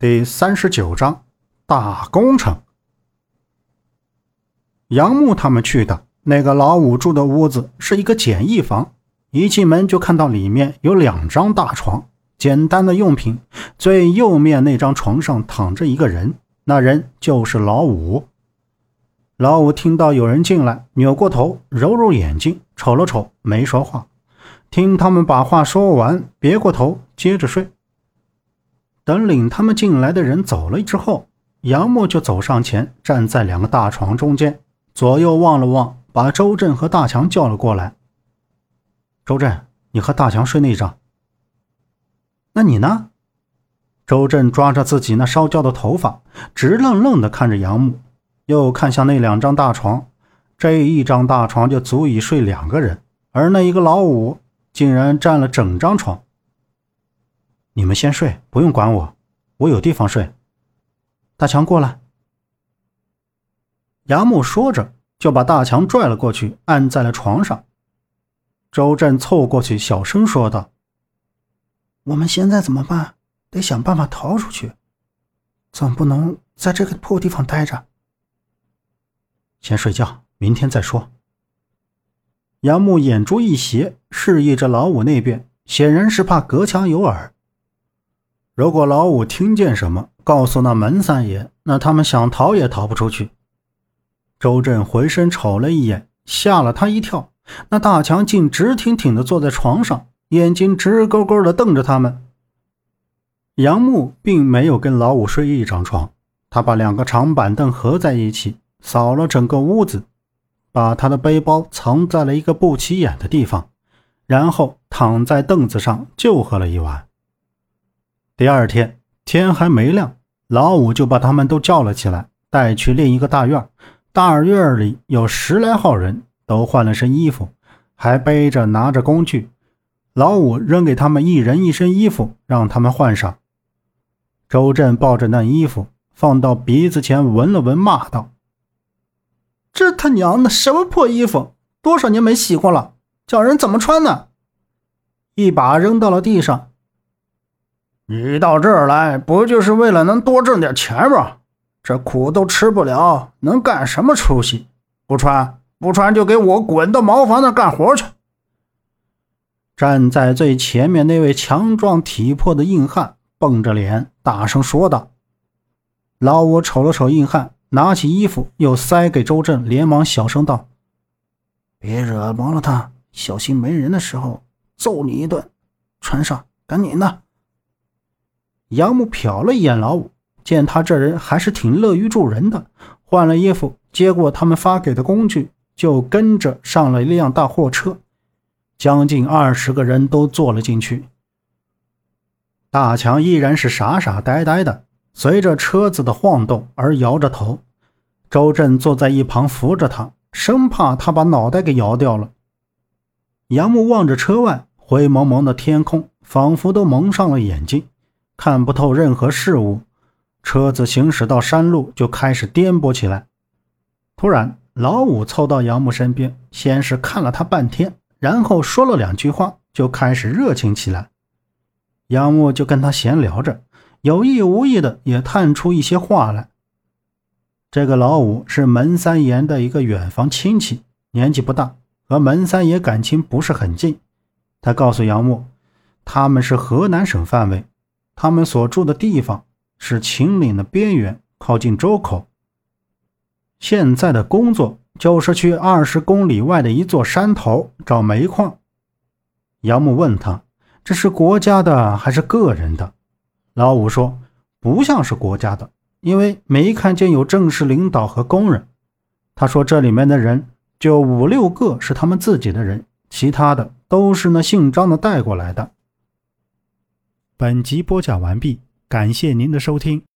第三十九章大工程。杨木他们去的那个老五住的屋子是一个简易房，一进门就看到里面有两张大床，简单的用品。最右面那张床上躺着一个人，那人就是老五。老五听到有人进来，扭过头，揉揉眼睛，瞅了瞅，没说话。听他们把话说完，别过头，接着睡。等领他们进来的人走了之后，杨木就走上前，站在两个大床中间，左右望了望，把周震和大强叫了过来。周震，你和大强睡那张。那你呢？周震抓着自己那烧焦的头发，直愣愣地看着杨木，又看向那两张大床。这一张大床就足以睡两个人，而那一个老五竟然占了整张床。你们先睡，不用管我，我有地方睡。大强过来。杨木说着，就把大强拽了过去，按在了床上。周震凑过去，小声说道：“我们现在怎么办？得想办法逃出去，总不能在这个破地方待着。先睡觉，明天再说。”杨木眼珠一斜，示意着老五那边，显然是怕隔墙有耳。如果老五听见什么，告诉那门三爷，那他们想逃也逃不出去。周震回身瞅了一眼，吓了他一跳。那大强竟直挺挺地坐在床上，眼睛直勾勾地瞪着他们。杨木并没有跟老五睡一张床，他把两个长板凳合在一起，扫了整个屋子，把他的背包藏在了一个不起眼的地方，然后躺在凳子上就喝了一碗。第二天天还没亮，老五就把他们都叫了起来，带去另一个大院。大院里有十来号人，都换了身衣服，还背着拿着工具。老五扔给他们一人一身衣服，让他们换上。周震抱着那衣服放到鼻子前闻了闻，骂道：“这他娘的什么破衣服？多少年没洗过了，叫人怎么穿呢？”一把扔到了地上。你到这儿来，不就是为了能多挣点钱吗？这苦都吃不了，能干什么出息？不穿，不穿就给我滚到茅房那干活去！站在最前面那位强壮体魄的硬汉，绷着脸大声说道。老五瞅了瞅硬汉，拿起衣服又塞给周震，连忙小声道：“别惹毛了他，小心没人的时候揍你一顿。穿上，赶紧的。”杨木瞟了一眼老五，见他这人还是挺乐于助人的，换了衣服，接过他们发给的工具，就跟着上了一辆大货车，将近二十个人都坐了进去。大强依然是傻傻呆呆的，随着车子的晃动而摇着头。周震坐在一旁扶着他，生怕他把脑袋给摇掉了。杨木望着车外灰蒙蒙的天空，仿佛都蒙上了眼睛。看不透任何事物，车子行驶到山路就开始颠簸起来。突然，老五凑到杨木身边，先是看了他半天，然后说了两句话，就开始热情起来。杨木就跟他闲聊着，有意无意的也探出一些话来。这个老五是门三爷的一个远房亲戚，年纪不大，和门三爷感情不是很近。他告诉杨木，他们是河南省范围。他们所住的地方是秦岭的边缘，靠近周口。现在的工作就是去二十公里外的一座山头找煤矿。杨木问他：“这是国家的还是个人的？”老五说：“不像是国家的，因为没看见有正式领导和工人。”他说：“这里面的人就五六个是他们自己的人，其他的都是那姓张的带过来的。”本集播讲完毕，感谢您的收听。